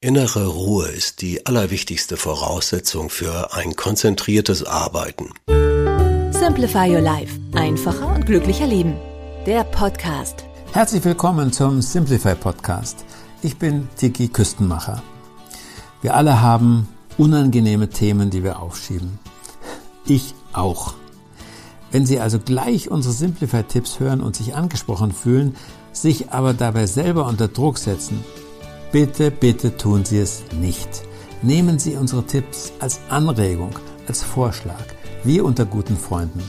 Innere Ruhe ist die allerwichtigste Voraussetzung für ein konzentriertes Arbeiten. Simplify Your Life. Einfacher und glücklicher Leben. Der Podcast. Herzlich willkommen zum Simplify Podcast. Ich bin Tiki Küstenmacher. Wir alle haben unangenehme Themen, die wir aufschieben. Ich auch. Wenn Sie also gleich unsere Simplify-Tipps hören und sich angesprochen fühlen, sich aber dabei selber unter Druck setzen, bitte, bitte tun Sie es nicht. Nehmen Sie unsere Tipps als Anregung, als Vorschlag, wie unter guten Freunden.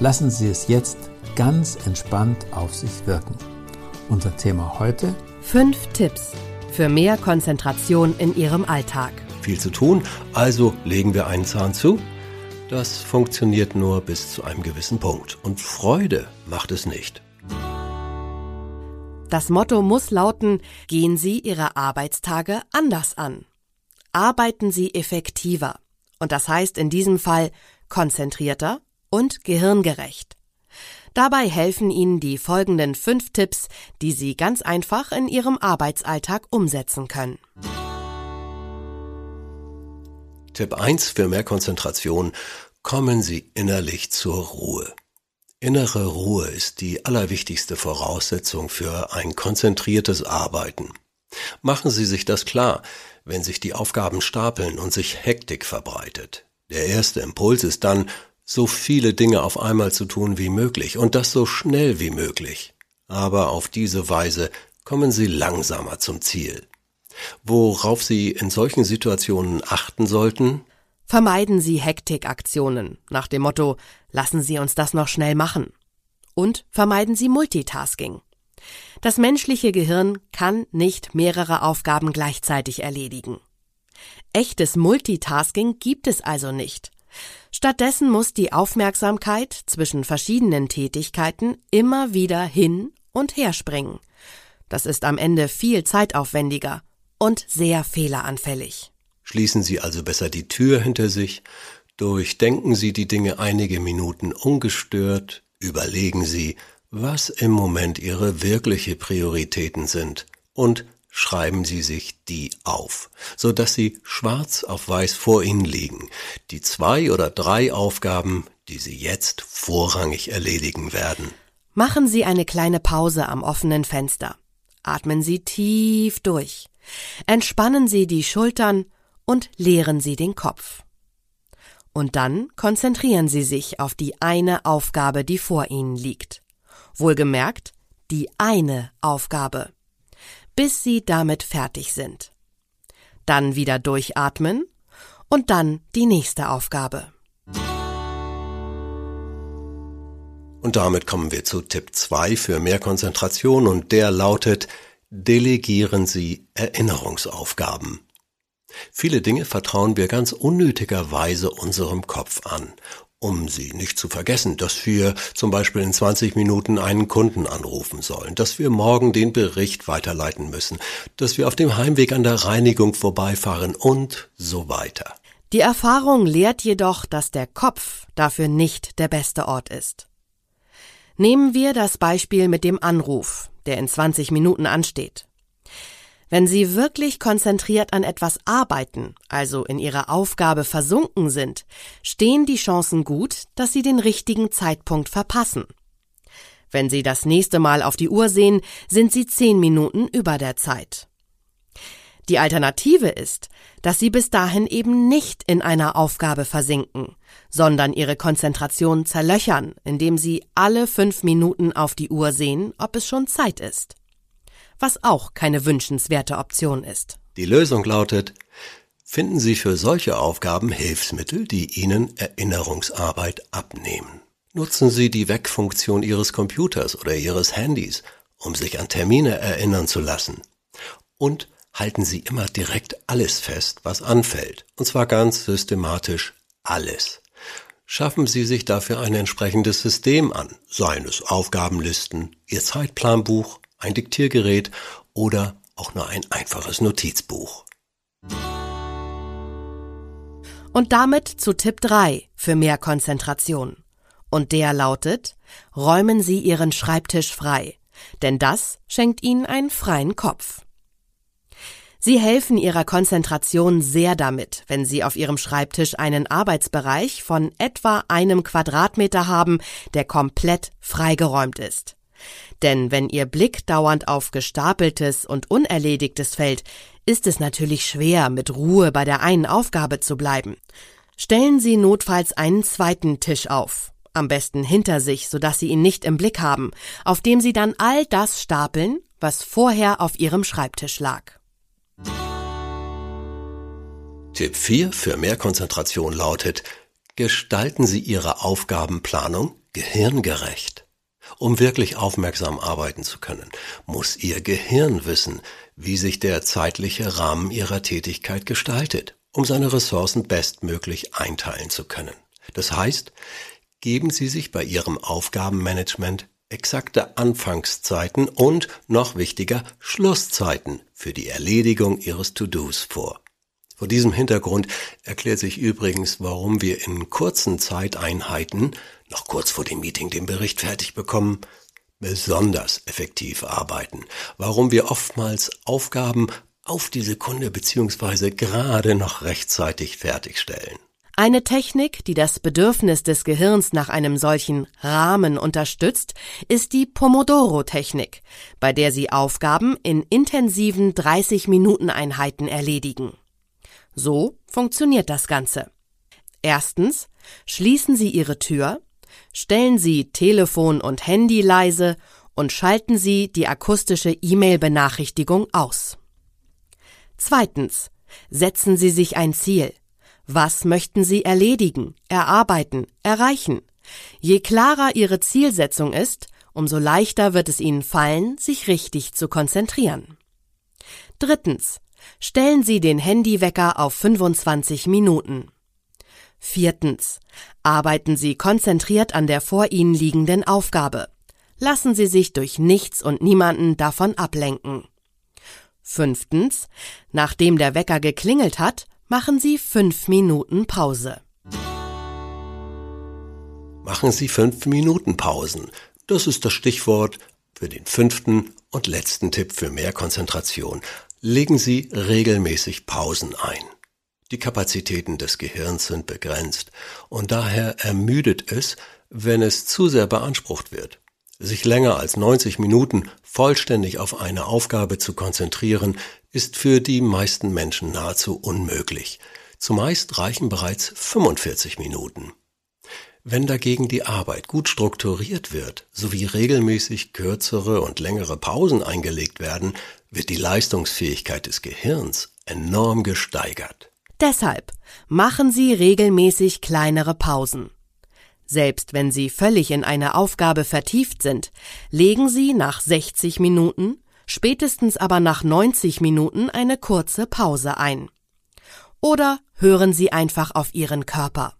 Lassen Sie es jetzt ganz entspannt auf sich wirken. Unser Thema heute? Fünf Tipps für mehr Konzentration in Ihrem Alltag. Viel zu tun, also legen wir einen Zahn zu? Das funktioniert nur bis zu einem gewissen Punkt. Und Freude macht es nicht. Das Motto muss lauten, gehen Sie Ihre Arbeitstage anders an. Arbeiten Sie effektiver. Und das heißt in diesem Fall konzentrierter und gehirngerecht. Dabei helfen Ihnen die folgenden fünf Tipps, die Sie ganz einfach in Ihrem Arbeitsalltag umsetzen können. Tipp 1 für mehr Konzentration. Kommen Sie innerlich zur Ruhe. Innere Ruhe ist die allerwichtigste Voraussetzung für ein konzentriertes Arbeiten. Machen Sie sich das klar, wenn sich die Aufgaben stapeln und sich Hektik verbreitet. Der erste Impuls ist dann, so viele Dinge auf einmal zu tun wie möglich und das so schnell wie möglich. Aber auf diese Weise kommen Sie langsamer zum Ziel. Worauf Sie in solchen Situationen achten sollten? Vermeiden Sie Hektikaktionen nach dem Motto Lassen Sie uns das noch schnell machen. Und vermeiden Sie Multitasking. Das menschliche Gehirn kann nicht mehrere Aufgaben gleichzeitig erledigen. Echtes Multitasking gibt es also nicht. Stattdessen muss die Aufmerksamkeit zwischen verschiedenen Tätigkeiten immer wieder hin und her springen. Das ist am Ende viel zeitaufwendiger und sehr fehleranfällig. Schließen Sie also besser die Tür hinter sich, durchdenken Sie die Dinge einige Minuten ungestört, überlegen Sie, was im Moment Ihre wirkliche Prioritäten sind und schreiben Sie sich die auf, so dass sie schwarz auf weiß vor Ihnen liegen, die zwei oder drei Aufgaben, die Sie jetzt vorrangig erledigen werden. Machen Sie eine kleine Pause am offenen Fenster. Atmen Sie tief durch. Entspannen Sie die Schultern und leeren Sie den Kopf. Und dann konzentrieren Sie sich auf die eine Aufgabe, die vor Ihnen liegt. Wohlgemerkt, die eine Aufgabe bis sie damit fertig sind. Dann wieder durchatmen und dann die nächste Aufgabe. Und damit kommen wir zu Tipp 2 für mehr Konzentration und der lautet, delegieren Sie Erinnerungsaufgaben. Viele Dinge vertrauen wir ganz unnötigerweise unserem Kopf an um sie nicht zu vergessen, dass wir zum Beispiel in 20 Minuten einen Kunden anrufen sollen, dass wir morgen den Bericht weiterleiten müssen, dass wir auf dem Heimweg an der Reinigung vorbeifahren und so weiter. Die Erfahrung lehrt jedoch, dass der Kopf dafür nicht der beste Ort ist. Nehmen wir das Beispiel mit dem Anruf, der in 20 Minuten ansteht. Wenn Sie wirklich konzentriert an etwas arbeiten, also in Ihrer Aufgabe versunken sind, stehen die Chancen gut, dass Sie den richtigen Zeitpunkt verpassen. Wenn Sie das nächste Mal auf die Uhr sehen, sind Sie zehn Minuten über der Zeit. Die Alternative ist, dass Sie bis dahin eben nicht in einer Aufgabe versinken, sondern Ihre Konzentration zerlöchern, indem Sie alle fünf Minuten auf die Uhr sehen, ob es schon Zeit ist was auch keine wünschenswerte Option ist. Die Lösung lautet, finden Sie für solche Aufgaben Hilfsmittel, die Ihnen Erinnerungsarbeit abnehmen. Nutzen Sie die Wegfunktion Ihres Computers oder Ihres Handys um sich an Termine erinnern zu lassen. Und halten Sie immer direkt alles fest, was anfällt, und zwar ganz systematisch alles. Schaffen Sie sich dafür ein entsprechendes System an, seien es Aufgabenlisten, Ihr Zeitplanbuch, ein Diktiergerät oder auch nur ein einfaches Notizbuch. Und damit zu Tipp 3 für mehr Konzentration. Und der lautet, räumen Sie Ihren Schreibtisch frei, denn das schenkt Ihnen einen freien Kopf. Sie helfen Ihrer Konzentration sehr damit, wenn Sie auf Ihrem Schreibtisch einen Arbeitsbereich von etwa einem Quadratmeter haben, der komplett freigeräumt ist. Denn wenn Ihr Blick dauernd auf gestapeltes und unerledigtes fällt, ist es natürlich schwer, mit Ruhe bei der einen Aufgabe zu bleiben. Stellen Sie notfalls einen zweiten Tisch auf, am besten hinter sich, sodass Sie ihn nicht im Blick haben, auf dem Sie dann all das stapeln, was vorher auf Ihrem Schreibtisch lag. Tipp 4 für mehr Konzentration lautet, gestalten Sie Ihre Aufgabenplanung gehirngerecht. Um wirklich aufmerksam arbeiten zu können, muss Ihr Gehirn wissen, wie sich der zeitliche Rahmen Ihrer Tätigkeit gestaltet, um seine Ressourcen bestmöglich einteilen zu können. Das heißt, geben Sie sich bei Ihrem Aufgabenmanagement exakte Anfangszeiten und, noch wichtiger, Schlusszeiten für die Erledigung Ihres To-Dos vor. Vor diesem Hintergrund erklärt sich übrigens, warum wir in kurzen Zeiteinheiten, noch kurz vor dem Meeting den Bericht fertig bekommen, besonders effektiv arbeiten, warum wir oftmals Aufgaben auf die Sekunde beziehungsweise gerade noch rechtzeitig fertigstellen. Eine Technik, die das Bedürfnis des Gehirns nach einem solchen Rahmen unterstützt, ist die Pomodoro-Technik, bei der Sie Aufgaben in intensiven 30-Minuten-Einheiten erledigen. So funktioniert das Ganze. Erstens schließen Sie Ihre Tür, stellen Sie Telefon und Handy leise und schalten Sie die akustische E-Mail-Benachrichtigung aus. Zweitens setzen Sie sich ein Ziel. Was möchten Sie erledigen, erarbeiten, erreichen? Je klarer Ihre Zielsetzung ist, umso leichter wird es Ihnen fallen, sich richtig zu konzentrieren. Drittens. Stellen Sie den Handywecker auf 25 Minuten. Viertens. Arbeiten Sie konzentriert an der vor Ihnen liegenden Aufgabe. Lassen Sie sich durch nichts und niemanden davon ablenken. Fünftens. Nachdem der Wecker geklingelt hat, machen Sie fünf Minuten Pause. Machen Sie fünf Minuten Pausen. Das ist das Stichwort für den fünften und letzten Tipp für mehr Konzentration. Legen Sie regelmäßig Pausen ein. Die Kapazitäten des Gehirns sind begrenzt und daher ermüdet es, wenn es zu sehr beansprucht wird. Sich länger als 90 Minuten vollständig auf eine Aufgabe zu konzentrieren, ist für die meisten Menschen nahezu unmöglich. Zumeist reichen bereits 45 Minuten. Wenn dagegen die Arbeit gut strukturiert wird, sowie regelmäßig kürzere und längere Pausen eingelegt werden, wird die Leistungsfähigkeit des Gehirns enorm gesteigert. Deshalb machen Sie regelmäßig kleinere Pausen. Selbst wenn Sie völlig in eine Aufgabe vertieft sind, legen Sie nach 60 Minuten, spätestens aber nach 90 Minuten eine kurze Pause ein. Oder hören Sie einfach auf Ihren Körper.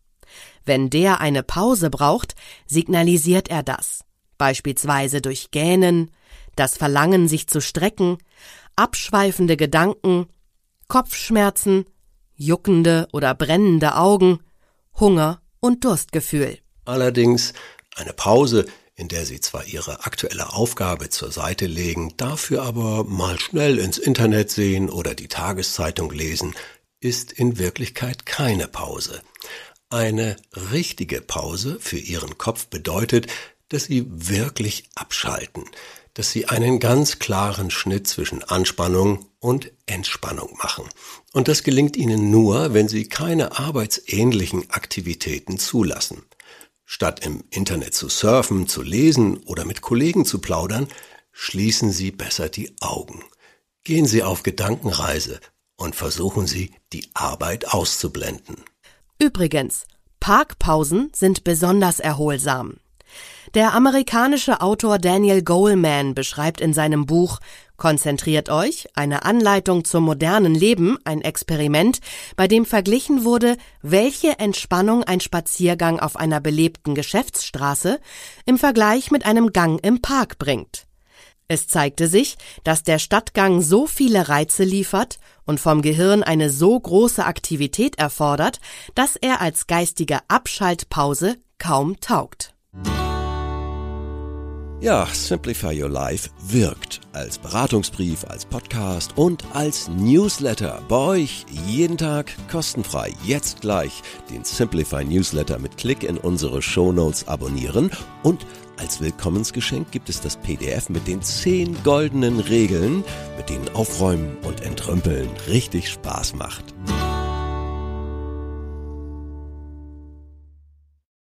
Wenn der eine Pause braucht, signalisiert er das, beispielsweise durch Gähnen, das Verlangen, sich zu strecken, abschweifende Gedanken, Kopfschmerzen, juckende oder brennende Augen, Hunger und Durstgefühl. Allerdings eine Pause, in der Sie zwar Ihre aktuelle Aufgabe zur Seite legen, dafür aber mal schnell ins Internet sehen oder die Tageszeitung lesen, ist in Wirklichkeit keine Pause. Eine richtige Pause für Ihren Kopf bedeutet, dass Sie wirklich abschalten, dass Sie einen ganz klaren Schnitt zwischen Anspannung und Entspannung machen. Und das gelingt Ihnen nur, wenn Sie keine arbeitsähnlichen Aktivitäten zulassen. Statt im Internet zu surfen, zu lesen oder mit Kollegen zu plaudern, schließen Sie besser die Augen. Gehen Sie auf Gedankenreise und versuchen Sie, die Arbeit auszublenden. Übrigens, Parkpausen sind besonders erholsam. Der amerikanische Autor Daniel Goleman beschreibt in seinem Buch Konzentriert euch, eine Anleitung zum modernen Leben, ein Experiment, bei dem verglichen wurde, welche Entspannung ein Spaziergang auf einer belebten Geschäftsstraße im Vergleich mit einem Gang im Park bringt. Es zeigte sich, dass der Stadtgang so viele Reize liefert und vom Gehirn eine so große Aktivität erfordert, dass er als geistige Abschaltpause kaum taugt. Ja, Simplify Your Life wirkt als Beratungsbrief, als Podcast und als Newsletter. Bei euch jeden Tag kostenfrei. Jetzt gleich den Simplify Newsletter mit Klick in unsere Show Notes abonnieren und als Willkommensgeschenk gibt es das PDF mit den 10 goldenen Regeln, mit denen Aufräumen und Entrümpeln richtig Spaß macht.